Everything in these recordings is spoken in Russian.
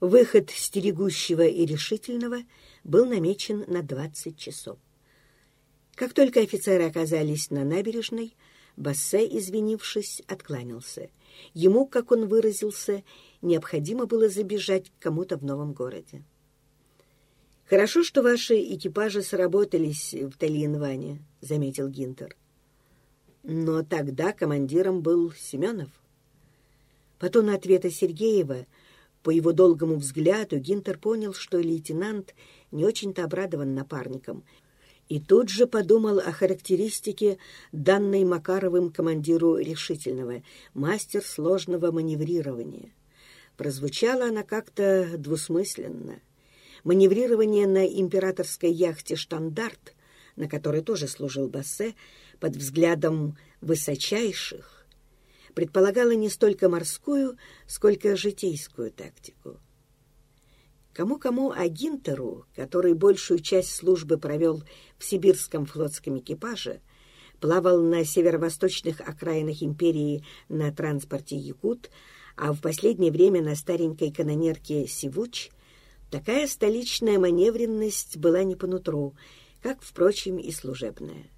Выход стерегущего и решительного был намечен на 20 часов. Как только офицеры оказались на набережной, Бассе, извинившись, откланялся. Ему, как он выразился, необходимо было забежать к кому-то в новом городе. «Хорошо, что ваши экипажи сработались в Талиенване», — заметил Гинтер. «Но тогда командиром был Семенов». По тону ответа Сергеева, по его долгому взгляду, Гинтер понял, что лейтенант не очень-то обрадован напарником — и тут же подумал о характеристике, данной Макаровым командиру решительного, мастер сложного маневрирования. Прозвучала она как-то двусмысленно. Маневрирование на императорской яхте «Штандарт», на которой тоже служил Бассе, под взглядом высочайших, предполагало не столько морскую, сколько житейскую тактику. Кому-кому, а который большую часть службы провел в сибирском флотском экипаже, плавал на северо-восточных окраинах империи на транспорте «Якут», а в последнее время на старенькой канонерке «Сивуч», такая столичная маневренность была не по нутру, как, впрочем, и служебная.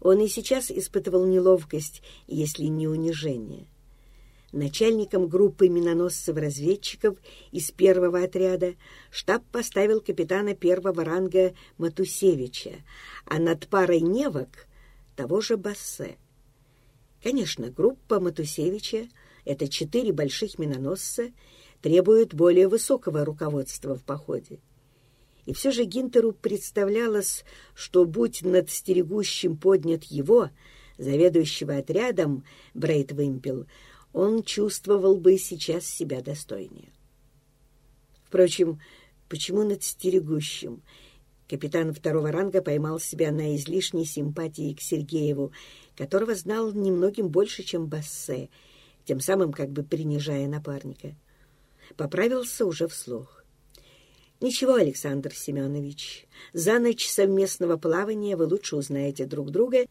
Он и сейчас испытывал неловкость, если не унижение — Начальником группы миноносцев-разведчиков из первого отряда штаб поставил капитана первого ранга Матусевича, а над парой невок — того же Бассе. Конечно, группа Матусевича — это четыре больших миноносца — требует более высокого руководства в походе. И все же Гинтеру представлялось, что будь над стерегущим поднят его, заведующего отрядом, Брейт Вимпел — он чувствовал бы сейчас себя достойнее. Впрочем, почему над стерегущим? Капитан второго ранга поймал себя на излишней симпатии к Сергееву, которого знал немногим больше, чем Бассе, тем самым как бы принижая напарника. Поправился уже вслух. «Ничего, Александр Семенович, за ночь совместного плавания вы лучше узнаете друг друга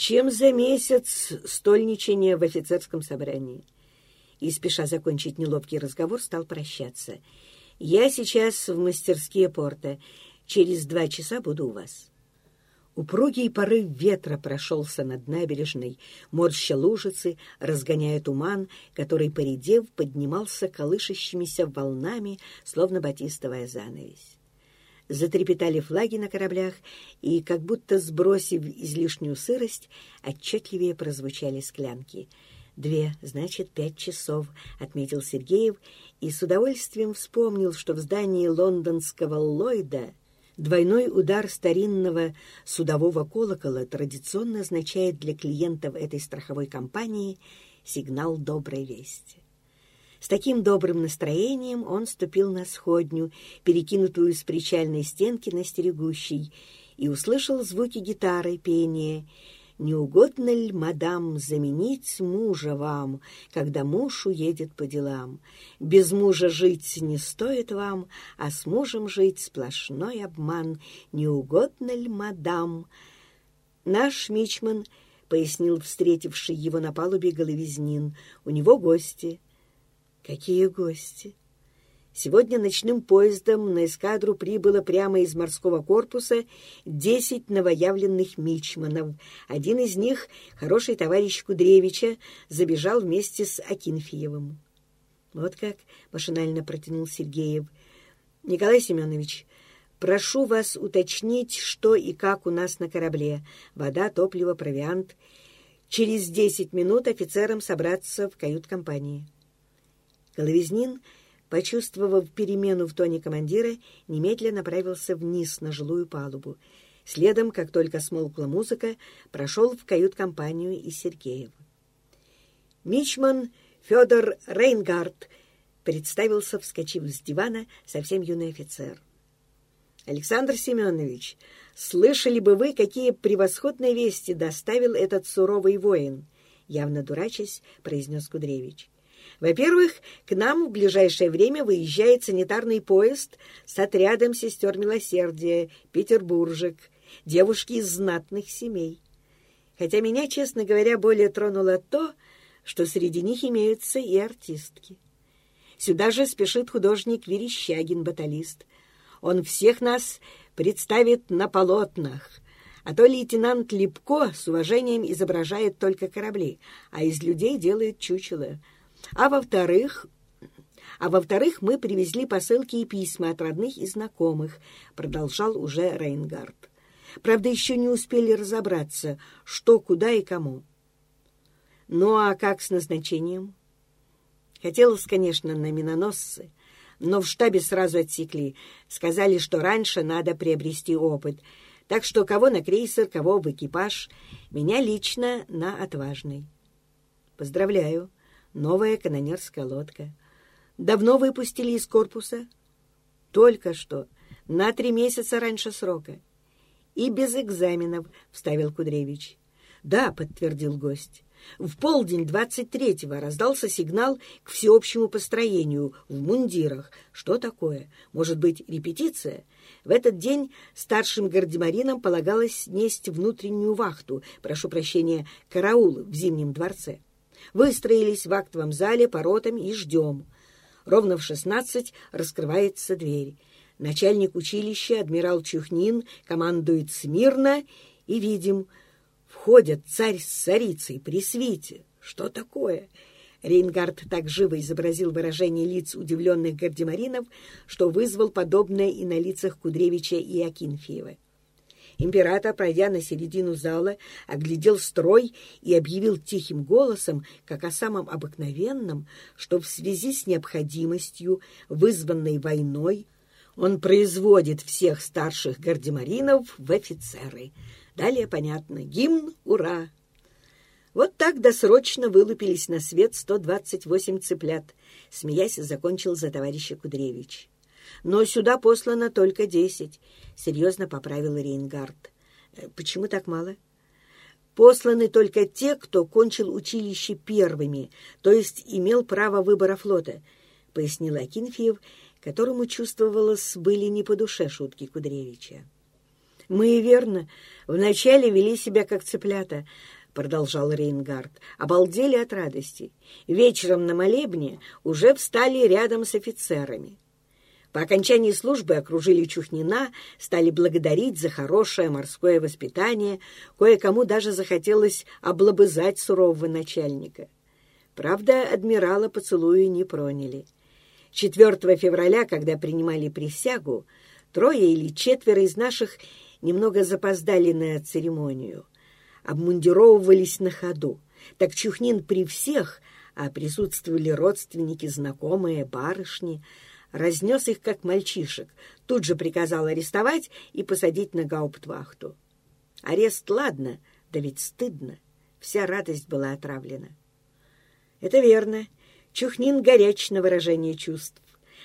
чем за месяц стольничания в офицерском собрании. И, спеша закончить неловкий разговор, стал прощаться. «Я сейчас в мастерские порта. Через два часа буду у вас». Упругий порыв ветра прошелся над набережной, морща лужицы, разгоняя туман, который, поредев, поднимался колышащимися волнами, словно батистовая занавесь затрепетали флаги на кораблях, и, как будто сбросив излишнюю сырость, отчетливее прозвучали склянки. «Две, значит, пять часов», — отметил Сергеев, и с удовольствием вспомнил, что в здании лондонского Ллойда двойной удар старинного судового колокола традиционно означает для клиентов этой страховой компании сигнал доброй вести. С таким добрым настроением он ступил на сходню, перекинутую с причальной стенки на стерегущий, и услышал звуки гитары, пения. «Не угодно ли, мадам, заменить мужа вам, когда муж уедет по делам? Без мужа жить не стоит вам, а с мужем жить сплошной обман. Не угодно ли, мадам?» Наш мичман — пояснил встретивший его на палубе головизнин. «У него гости. Какие гости! Сегодня ночным поездом на эскадру прибыло прямо из морского корпуса десять новоявленных мичманов. Один из них, хороший товарищ Кудревича, забежал вместе с Акинфиевым. Вот как машинально протянул Сергеев. Николай Семенович, прошу вас уточнить, что и как у нас на корабле. Вода, топливо, провиант. Через десять минут офицерам собраться в кают-компании. Головизнин, почувствовав перемену в тоне командира, немедленно направился вниз на жилую палубу. Следом, как только смолкла музыка, прошел в кают-компанию и Сергеев. Мичман Федор Рейнгард представился, вскочив с дивана, совсем юный офицер. «Александр Семенович, слышали бы вы, какие превосходные вести доставил этот суровый воин?» Явно дурачась, произнес Кудревич. Во-первых, к нам в ближайшее время выезжает санитарный поезд с отрядом сестер милосердия, Петербуржек, девушки из знатных семей. Хотя меня, честно говоря, более тронуло то, что среди них имеются и артистки. Сюда же спешит художник Верещагин, баталист. Он всех нас представит на полотнах, а то лейтенант Липко с уважением изображает только корабли, а из людей делает чучело. А во-вторых, а во-вторых, мы привезли посылки и письма от родных и знакомых, продолжал уже Рейнгард. Правда, еще не успели разобраться, что, куда и кому. Ну а как с назначением? Хотелось, конечно, на миноносцы, но в штабе сразу отсекли. Сказали, что раньше надо приобрести опыт. Так что кого на крейсер, кого в экипаж. Меня лично на отважный. Поздравляю. Новая канонерская лодка. Давно выпустили из корпуса? Только что. На три месяца раньше срока. И без экзаменов, вставил Кудревич. Да, подтвердил гость. В полдень 23-го раздался сигнал к всеобщему построению в мундирах. Что такое? Может быть, репетиция? В этот день старшим гардемаринам полагалось нести внутреннюю вахту, прошу прощения, караул в Зимнем дворце. Выстроились в актовом зале по ротам и ждем. Ровно в шестнадцать раскрывается дверь. Начальник училища, адмирал Чухнин, командует смирно, и видим — Входят царь с царицей при свите. Что такое? Рейнгард так живо изобразил выражение лиц удивленных гардемаринов, что вызвал подобное и на лицах Кудревича и Акинфеева. Император, пройдя на середину зала, оглядел строй и объявил тихим голосом, как о самом обыкновенном, что в связи с необходимостью, вызванной войной, он производит всех старших гардемаринов в офицеры — Далее понятно. Гимн «Ура!». Вот так досрочно вылупились на свет 128 цыплят. Смеясь, закончил за товарища Кудревич. Но сюда послано только десять, серьезно поправил Рейнгард. «Э, почему так мало? Посланы только те, кто кончил училище первыми, то есть имел право выбора флота, пояснил Акинфеев, которому чувствовалось, были не по душе шутки Кудревича. Мы, верно, вначале вели себя как цыплята, — продолжал Рейнгард, — обалдели от радости. Вечером на молебне уже встали рядом с офицерами. По окончании службы окружили Чухнина, стали благодарить за хорошее морское воспитание, кое-кому даже захотелось облобызать сурового начальника. Правда, адмирала поцелуя не проняли. 4 февраля, когда принимали присягу, трое или четверо из наших немного запоздали на церемонию, обмундировывались на ходу. Так Чухнин при всех, а присутствовали родственники, знакомые, барышни, разнес их, как мальчишек, тут же приказал арестовать и посадить на гауптвахту. Арест, ладно, да ведь стыдно. Вся радость была отравлена. Это верно. Чухнин горяч на выражение чувств.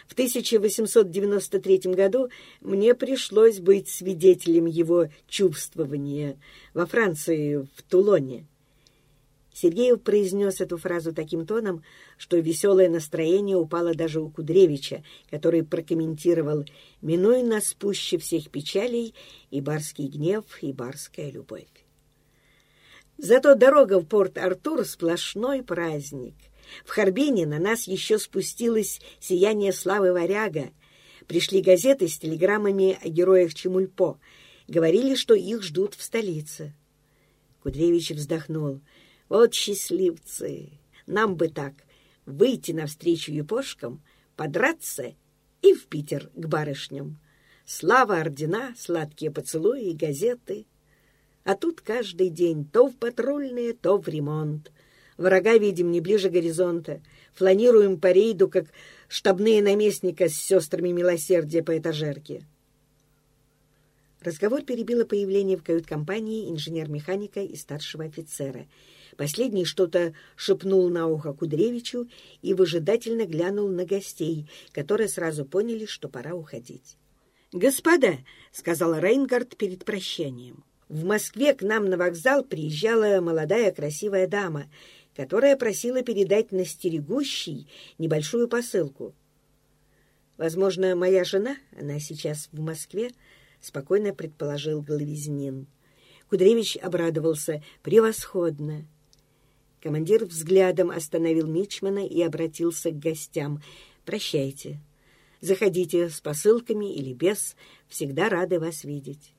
В 1893 году мне пришлось быть свидетелем его чувствования во Франции, в Тулоне. Сергеев произнес эту фразу таким тоном, что веселое настроение упало даже у Кудревича, который прокомментировал «Минуй нас пуще всех печалей и барский гнев, и барская любовь». Зато дорога в Порт-Артур — сплошной праздник — в Харбине на нас еще спустилось сияние славы варяга. Пришли газеты с телеграммами о героях Чемульпо. Говорили, что их ждут в столице. Кудревич вздохнул. Вот счастливцы! Нам бы так выйти навстречу япошкам, подраться и в Питер к барышням. Слава ордена, сладкие поцелуи и газеты. А тут каждый день то в патрульные, то в ремонт. Врага видим не ближе горизонта. Фланируем по рейду, как штабные наместника с сестрами милосердия по этажерке. Разговор перебило появление в кают-компании инженер-механика и старшего офицера. Последний что-то шепнул на ухо Кудревичу и выжидательно глянул на гостей, которые сразу поняли, что пора уходить. «Господа», — сказал Рейнгард перед прощанием, — «в Москве к нам на вокзал приезжала молодая красивая дама — которая просила передать на стерегущий небольшую посылку. «Возможно, моя жена, она сейчас в Москве», — спокойно предположил Головизнин. Кудревич обрадовался. «Превосходно!» Командир взглядом остановил Мичмана и обратился к гостям. Прощайте. Заходите с посылками или без. Всегда рады вас видеть.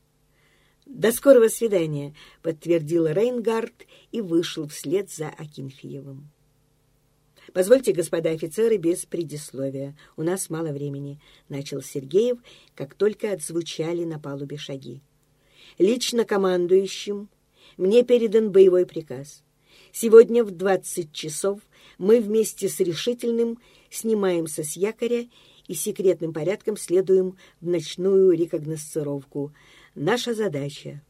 «До скорого свидания», — подтвердил Рейнгард и вышел вслед за Акинфеевым. «Позвольте, господа офицеры, без предисловия. У нас мало времени», — начал Сергеев, как только отзвучали на палубе шаги. «Лично командующим мне передан боевой приказ. Сегодня в двадцать часов мы вместе с Решительным снимаемся с якоря и секретным порядком следуем в ночную рекогносцировку. Наша задача